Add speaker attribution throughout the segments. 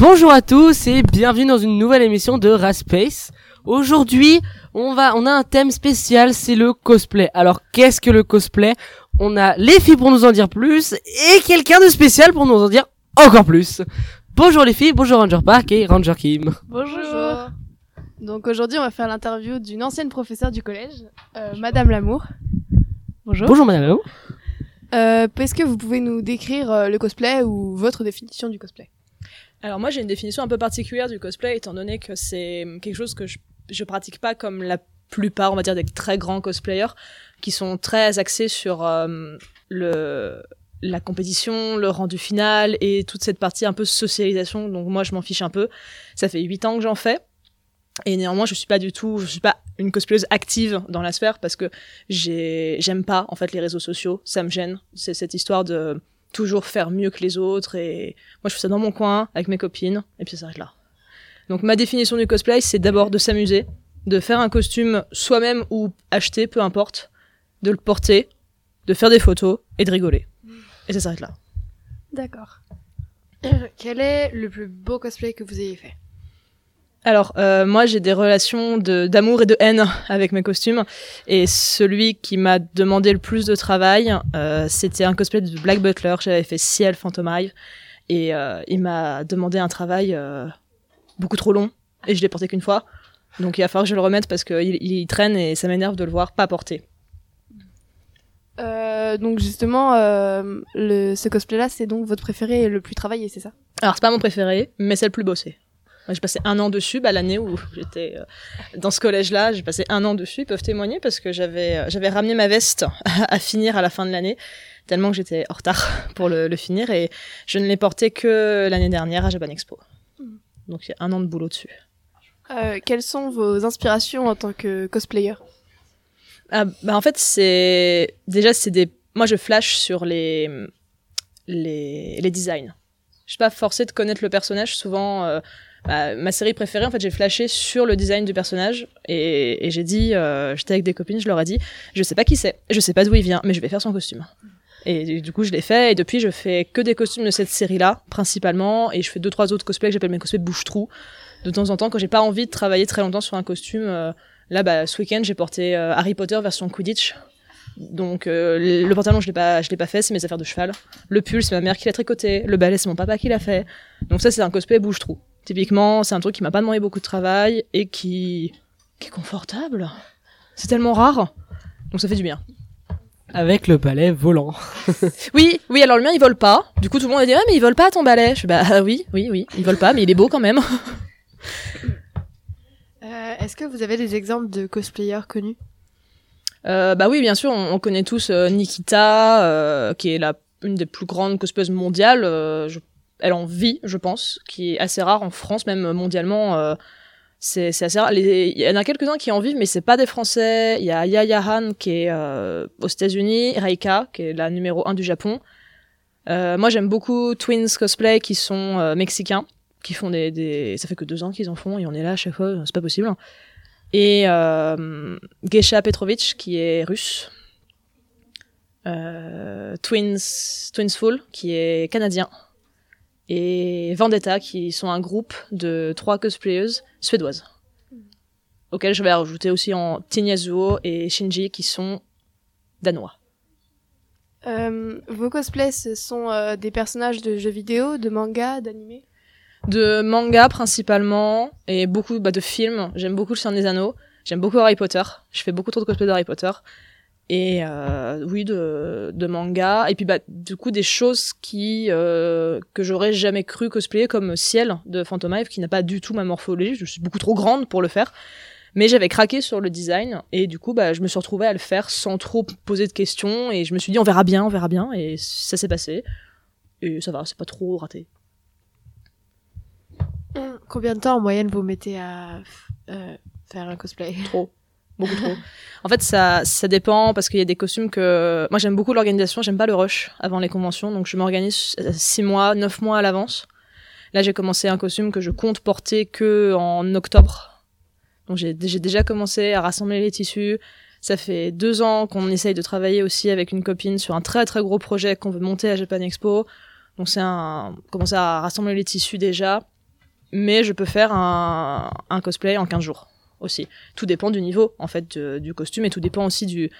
Speaker 1: Bonjour à tous et bienvenue dans une nouvelle émission de Radspace. Aujourd'hui, on va, on a un thème spécial, c'est le cosplay. Alors, qu'est-ce que le cosplay? On a les filles pour nous en dire plus et quelqu'un de spécial pour nous en dire encore plus. Bonjour les filles, bonjour Ranger Park et Ranger Kim.
Speaker 2: Bonjour. Donc aujourd'hui, on va faire l'interview d'une ancienne professeure du collège, euh, Madame Lamour. Bonjour.
Speaker 1: Bonjour madame. Lao.
Speaker 2: Euh, Est-ce que vous pouvez nous décrire euh, le cosplay ou votre définition du cosplay?
Speaker 3: Alors moi j'ai une définition un peu particulière du cosplay étant donné que c'est quelque chose que je, je pratique pas comme la plupart on va dire des très grands cosplayers qui sont très axés sur euh, le la compétition, le rendu final et toute cette partie un peu socialisation donc moi je m'en fiche un peu. Ça fait huit ans que j'en fais et néanmoins je suis pas du tout je suis pas une cosplayeuse active dans la sphère parce que j'ai j'aime pas en fait les réseaux sociaux, ça me gêne. C'est cette histoire de toujours faire mieux que les autres et moi, je fais ça dans mon coin, avec mes copines, et puis ça s'arrête là. Donc, ma définition du cosplay, c'est d'abord de s'amuser, de faire un costume soi-même ou acheter, peu importe, de le porter, de faire des photos et de rigoler. Et ça s'arrête là.
Speaker 2: D'accord. Quel est le plus beau cosplay que vous ayez fait?
Speaker 3: Alors, euh, moi, j'ai des relations de- d'amour et de haine avec mes costumes. Et celui qui m'a demandé le plus de travail, euh, c'était un cosplay de Black Butler. J'avais fait Ciel Phantom Hive. Et euh, il m'a demandé un travail beaucoup trop long. Et je l'ai porté qu'une fois. Donc il va falloir que je le remette parce qu'il il traîne et ça m'énerve de le voir pas porter.
Speaker 2: euh, Donc justement, euh, le, ce cosplay-là, c'est donc votre préféré et le plus travaillé, c'est ça?
Speaker 3: Alors c'est pas mon préféré, mais c'est le plus bossé. J'ai passé un an dessus, bah, l'année où j'étais euh, dans ce collège-là, j'ai passé un an dessus, ils peuvent témoigner parce que j'avais euh, j'avais ramené ma veste à finir à la fin de l'année, tellement que j'étais en retard pour le, le finir et je ne l'ai porté que l'année dernière à Japan Expo. Donc il y a un an de boulot dessus.
Speaker 2: euh, Quelles sont vos inspirations en tant que cosplayer?
Speaker 3: Ah, bah en fait, c'est déjà c'est des moi je flash sur les les les designs. Je suis pas forcée de connaître le personnage souvent euh, bah, ma série préférée en fait, j'ai flashé sur le design du personnage et, j'ai dit euh, j'étais avec des copines, je leur ai dit je sais pas qui c'est, je sais pas d'où il vient, mais je vais faire son costume. Et du- coup, je l'ai fait et depuis je fais que des costumes de cette série-là principalement et je fais deux trois autres cosplays que j'appelle mes cosplays bouche-trou. De temps en temps quand j'ai pas envie de travailler très longtemps sur un costume euh, Là, bah, ce week-end, j'ai porté euh, Harry Potter version Quidditch. Donc, le le pantalon, je l'ai pas, je l'ai pas fait, c'est mes affaires de cheval. Le pull, c'est ma mère qui l'a tricoté. Le balai, c'est mon papa qui l'a fait. Donc ça, c'est un cosplay bouche-trou. Typiquement, c'est un truc qui m'a pas demandé beaucoup de travail et qui, qui est confortable. C'est tellement rare. Donc ça fait du bien.
Speaker 1: Avec le balai volant.
Speaker 3: Oui, oui, alors le mien, il vole pas. Du coup, tout le monde a dit, ah, mais il vole pas ton balai. Je fais, bah, ah oui, oui, oui, il vole pas, mais il est beau quand même.
Speaker 2: Euh, Est-ce que vous avez des exemples de cosplayers connus?
Speaker 3: Euh, bah oui, bien sûr, on, on connaît tous euh, Nikita, euh, qui est la une des plus grandes cosplayeuses mondiales. euh, je- elle en vit, je pense, qui est assez rare en France, même mondialement. euh, c'est assez rare. Il y en a quelques-uns qui en vivent, mais c'est pas des Français. Il y a Yaya Han qui est euh, aux États-Unis, Reika qui est la numéro un du Japon. Euh, moi, j'aime beaucoup Twins Cosplay qui sont mexicains, qui font des. Ça fait que deux ans qu'ils en font et on est là à chaque fois, c'est pas possible et euh, Gesha Petrovic qui est russe, Twins Twinsful qui est canadien et Vendetta qui sont un groupe de trois cosplayeuses suédoises auxquelles je vais rajouter aussi en Tinyazuo et Shinji qui sont danois.
Speaker 2: Euh, Vos cosplays, ce sont euh, des personnages de jeux vidéo, de manga, d'animé?
Speaker 3: De manga principalement et beaucoup bah, de films. J'aime beaucoup Le Seigneur des Anneaux. J'aime beaucoup Harry Potter. Je fais beaucoup trop de cosplay d'Harry Potter. Et euh, oui, de, de manga. Et puis bah, du coup, des choses qui euh, que j'aurais jamais cru cosplayer, comme Ciel de Phantom Hive, qui n'a pas du tout ma morphologie. Je suis beaucoup trop grande pour le faire. Mais j'avais craqué sur le design et du coup, bah, je me suis retrouvée à le faire sans trop poser de questions et je me suis dit on verra bien, on verra bien et ça s'est passé. Et ça va, c'est pas trop raté.
Speaker 2: Combien de temps en moyenne vous mettez à euh, faire un cosplay?
Speaker 3: Trop. En fait, ça, ça dépend parce qu'il y a des costumes que. Moi, j'aime beaucoup l'organisation, j'aime pas le rush avant les conventions, donc je m'organise 6 mois, 9 mois à l'avance. Là, j'ai commencé un costume que je compte porter que en octobre. Donc, j'ai déjà commencé à rassembler les tissus. Ça fait deux ans qu'on essaye de travailler aussi avec une copine sur un très très gros projet qu'on veut monter à Japan Expo. Donc, c'est un. commencer à rassembler les tissus déjà. Mais je peux faire un, un cosplay en 15 jours aussi. Tout dépend du niveau en fait du costume et tout dépend aussi du,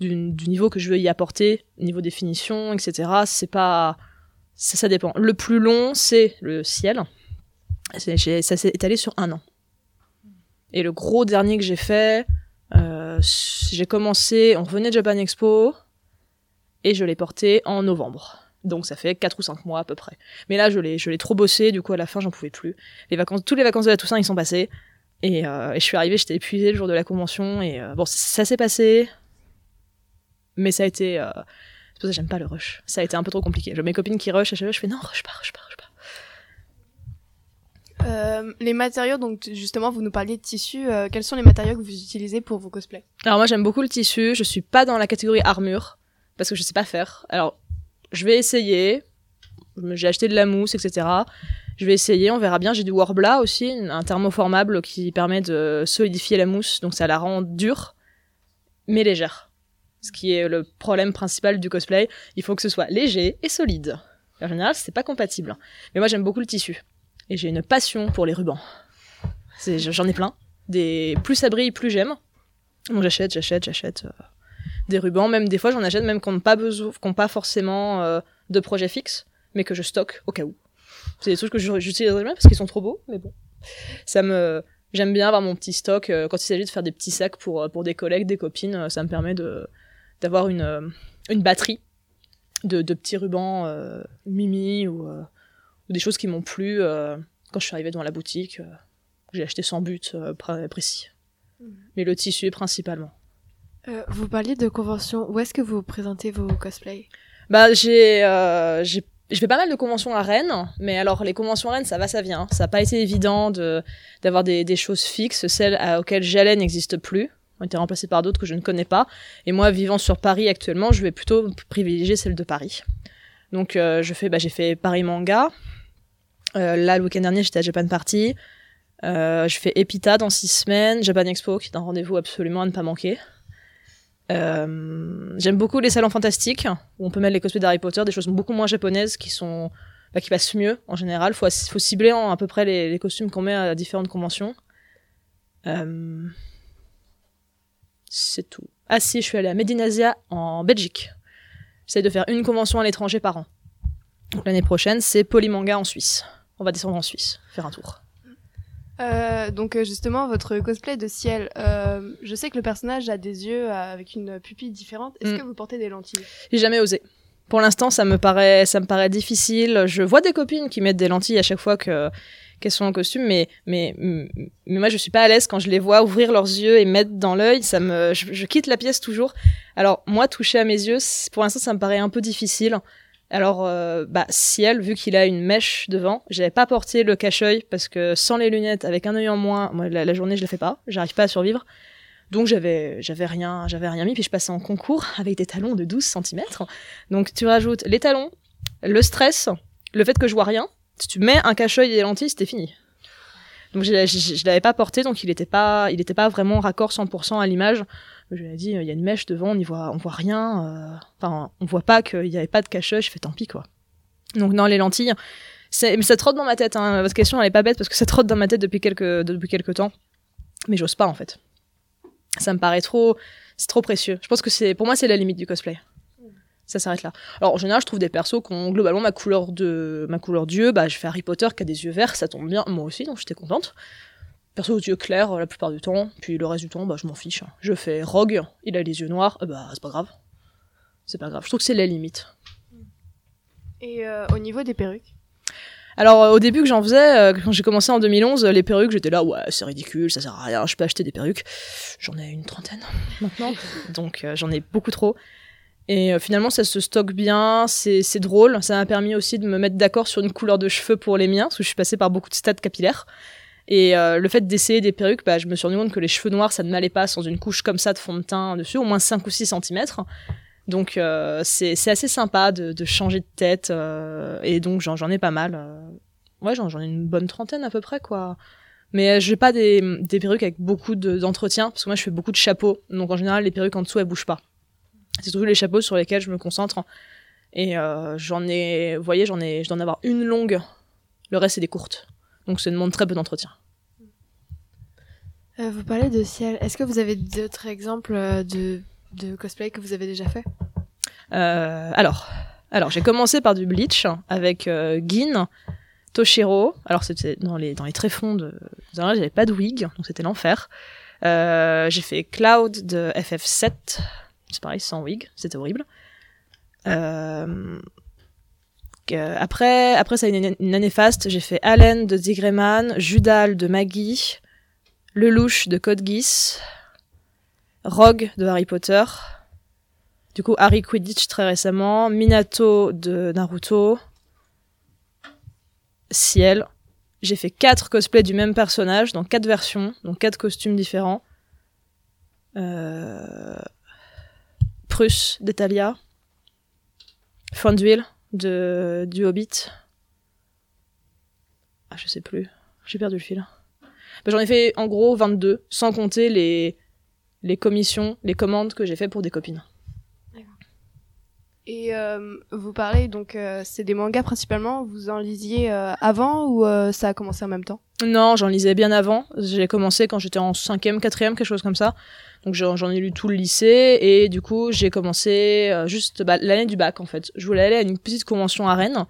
Speaker 3: niveau que je veux y apporter, niveau définition, etc. C'est pas ça, dépend. Le plus long c'est le ciel. Ça s'est étalé sur un an. Et le gros dernier que j'ai fait, euh, j'ai commencé, on revenait de Japan Expo et je l'ai porté en novembre. Donc ça fait 4 ou 5 mois à peu près. Mais là je l'ai trop bossé, du coup à la fin j'en pouvais plus. Les toutes les vacances de la Toussaint ils sont passées. Et, euh, et je suis arrivée, j'étais épuisée le jour de la convention. Et euh, bon, ça, ça s'est passé. Mais ça a été. euh, c'est pour ça que j'aime pas le rush. Ça a été un peu trop compliqué. J'ai mes copines qui rush à chaque fois, je fais non, rush pas, rush pas, rush pas.
Speaker 2: Les matériaux, donc justement, vous nous parliez de tissu. quels sont les matériaux que vous utilisez pour vos cosplays?
Speaker 3: Alors moi j'aime beaucoup le tissu. Je suis pas dans la catégorie armure parce que je sais pas faire. Alors je vais essayer. J'ai acheté de la mousse, etc. Je vais essayer, on verra bien. J'ai du Warbla aussi, un thermoformable qui permet de solidifier la mousse, donc ça la rend dure, mais légère. Ce qui est le problème principal du cosplay. Il faut que ce soit léger et solide. En général, c'est pas compatible. Mais moi, j'aime beaucoup le tissu. Et j'ai une passion pour les rubans. J'en ai plein. Plus ça brille, plus j'aime. Donc j'achète, j'achète, j'achète euh, des rubans. Même des fois, j'en achète même qui n'ont pas, besoin... qui ont pas forcément euh, de projet fixe, mais que je stocke au cas où. C'est des trucs que j'utiliserai jamais parce qu'ils sont trop beaux, mais bon. Ça me, j'aime bien avoir mon petit stock euh, quand il s'agit de faire des petits sacs pour euh, pour des collègues, des copines. euh, Ça me permet de d'avoir une une batterie de, de petits rubans euh, Mimi ou euh, ou des choses qui m'ont plu euh, quand je suis arrivée dans la boutique. j'ai acheté sans but pré- précis. Mais le tissu principalement.
Speaker 2: Vous parliez de convention. Où est-ce que vous présentez vos cosplays?
Speaker 3: Bah j'ai j'ai je fais pas mal de conventions à Rennes, mais alors les conventions à Rennes, ça va, ça vient. Ça n'a pas été évident de d'avoir des, des choses fixes. Celles auxquelles j'allais n'existent plus, ont été remplacées par d'autres que je ne connais pas. Et moi, vivant sur Paris actuellement, je vais plutôt privilégier celle de Paris. Donc euh, je fais, bah, j'ai fait Paris Manga. Euh, là, le week-end dernier, j'étais à Japan Party. Euh, je fais Epita dans six semaines, Japan Expo, qui est un rendez-vous absolument à ne pas manquer. Euh, J'aime beaucoup les salons fantastiques où on peut mettre les cosplays d'Harry Potter, des choses beaucoup moins japonaises qui sont bah, qui passent mieux en général. Faut faut cibler en, à peu près les, costumes qu'on met à différentes conventions. Euh, C'est tout. Ah si, je suis allée à Medinasia en Belgique. J'essaie de faire une convention à l'étranger par an. Donc l'année prochaine, c'est Polymanga en Suisse. On va descendre en Suisse, faire un tour.
Speaker 2: Euh, donc euh, justement, votre cosplay de ciel, euh, je sais que le personnage a des yeux euh, avec une pupille différente. Est-ce
Speaker 3: Mm.
Speaker 2: que vous portez des lentilles?
Speaker 3: J'ai jamais osé. Pour l'instant, ça me paraît, ça me paraît difficile. Je vois des copines qui mettent des lentilles à chaque fois que qu'elles sont en costume, mais mais mais moi je suis pas à l'aise quand je les vois ouvrir leurs yeux et mettre dans l'œil. Ça me, je, je quitte la pièce toujours. Alors moi, toucher à mes yeux, pour l'instant, ça me paraît un peu difficile. Alors, euh, bah, ciel, vu qu'il a une mèche devant, j'avais pas porté le cache-œil parce que sans les lunettes, avec un œil en moins, moi, la, journée, je le fais pas. J'arrive pas à survivre. Donc, j'avais, j'avais rien, j'avais rien mis. Puis, je passais en concours avec des talons de 12 cm. Donc, tu rajoutes les talons, le stress, le fait que je vois rien. Si tu mets un cache-œil et des lentilles, c'était fini. Donc, je, je, je l'avais pas porté, donc il était pas, il était pas vraiment raccord 100% à l'image. Je lui ai dit, il y a une mèche devant, on y voit, on voit rien. euh, Enfin, on voit pas qu'il y avait pas de cache-œil. Je fais tant pis, quoi. Donc, non, les lentilles. Mais ça trotte dans ma tête. Hein. Votre question, elle pas bête parce que ça trotte dans ma tête depuis quelques, depuis quelques temps. Mais j'ose pas, en fait. Ça me paraît trop, c'est trop précieux. Je pense que c'est, pour moi, c'est la limite du cosplay. Ça s'arrête là. Alors, en général, je trouve des persos qui ont globalement ma couleur de, ma couleur d'yeux. Bah, je fais Harry Potter qui a des yeux verts, ça tombe bien. Moi aussi, donc j'étais contente. Perso aux yeux clairs euh, la plupart du temps. Puis le reste du temps, bah, je m'en fiche. Je fais Rogue, il a les yeux noirs. euh, bah, c'est pas grave. C'est pas grave. Je trouve que c'est la limite.
Speaker 2: Et euh, au niveau des perruques?
Speaker 3: Alors euh, au début que j'en faisais, euh, quand j'ai commencé en 2011, euh, les perruques, j'étais là, ouais, c'est ridicule, ça sert à rien, je peux acheter des perruques. J'en ai une trentaine maintenant, donc j'en ai beaucoup trop. Et finalement, ça se stocke bien, c'est c'est drôle. Ça m'a permis aussi de me mettre d'accord sur une couleur de cheveux pour les miens, parce que je suis passée par beaucoup de stades capillaires. Et euh, le fait d'essayer des perruques, bah, je me suis rendu compte que les cheveux noirs, ça ne m'allait pas sans une couche comme ça de fond de teint dessus, au moins 5 ou 6 cm. Donc euh, c'est assez sympa de, changer de tête. euh, et donc j'en ai pas mal. euh. Ouais, j'en ai une bonne trentaine à peu près, quoi. Mais euh, j'ai pas des, perruques avec beaucoup de- d'entretien, parce que moi je fais beaucoup de chapeaux. Donc en général, les perruques en dessous, elles bougent pas. C'est surtout les chapeaux sur lesquels je me concentre. Et euh, j'en ai, vous voyez, j'en ai, je dois en avoir une longue. Le reste, c'est des courtes. Donc ça demande très peu d'entretien.
Speaker 2: Euh, vous parlez de ciel. Est-ce que vous avez d'autres exemples euh, de, de cosplay que vous avez déjà fait?
Speaker 3: Euh, alors, alors j'ai commencé par du bleach avec euh, Gin, Toshiro. Alors c'était dans les dans les tréfonds de. j'avais pas de wig, donc c'était l'enfer. J'ai fait Cloud de FF7. C'est pareil, sans wig, c'était horrible. Euh, que- après, après ça a une, année faste. J'ai fait Allen de Zigreman, Judal de Maggie, Lelouch de Code Rogue de Harry Potter. Du coup, Harry Quidditch très récemment, Minato de Naruto, Ciel. J'ai fait quatre cosplays du même personnage dans quatre versions, donc quatre costumes différents. Euh... Prusse d'Etalia, Fonduil du Hobbit. Ah, je sais plus, j'ai perdu le fil. Ben, J'en ai fait en gros 22, sans compter les les commissions, les commandes que j'ai fait pour des copines.
Speaker 2: Et euh, vous parlez donc, euh, c'est des mangas principalement. Vous en lisiez euh, avant ou ça a commencé en même temps?
Speaker 3: Non, j'en lisais bien avant. J'ai commencé quand j'étais en cinquième, quatrième, quelque chose comme ça. Donc j'en ai lu tout le lycée et du coup j'ai commencé juste bah, l'année du bac en fait. Je voulais aller à une petite convention à Rennes.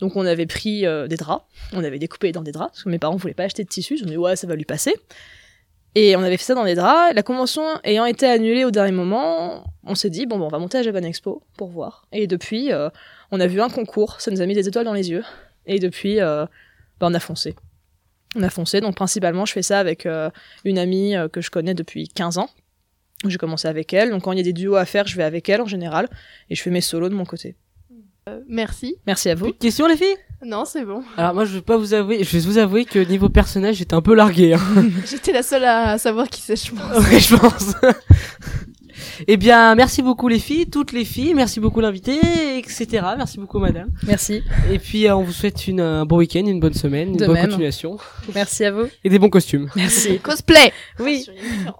Speaker 3: Donc on avait pris euh, des draps, on avait découpé dans des draps parce que mes parents voulaient pas acheter de tissus. Ils ont dit ouais ça va lui passer. Et on avait fait ça dans des draps. La convention ayant été annulée au dernier moment, on s'est dit bon, bon on va monter à Japan Expo pour voir. Et depuis euh, on a vu un concours, ça nous a mis des étoiles dans les yeux. Et depuis euh, bah, on a foncé. On a foncé, donc principalement je fais ça avec euh, une amie euh, que je connais depuis 15 ans. J'ai commencé avec elle, donc quand il y a des duos à faire, je vais avec elle en général, et je fais mes solos de mon côté.
Speaker 2: Euh, Merci.
Speaker 3: Merci à
Speaker 1: Plus
Speaker 3: vous.
Speaker 1: de questions les filles
Speaker 2: Non, c'est bon.
Speaker 1: Alors moi je vais pas vous avouer, je vais vous avouer que niveau personnage j'étais un peu largué. Hein.
Speaker 2: J'étais la seule à savoir qui c'est, je pense.
Speaker 1: Ouais, je pense. eh bien, merci beaucoup les filles, toutes les filles, merci beaucoup l'invité, etc. Merci beaucoup madame.
Speaker 3: Merci.
Speaker 1: Et puis euh, on vous souhaite une, un bon week-end, une bonne semaine, une
Speaker 3: De
Speaker 1: bonne
Speaker 3: même.
Speaker 1: continuation
Speaker 3: Merci à vous.
Speaker 1: et des bons costumes.
Speaker 3: Merci.
Speaker 2: Cosplay
Speaker 3: Oui.
Speaker 2: Une.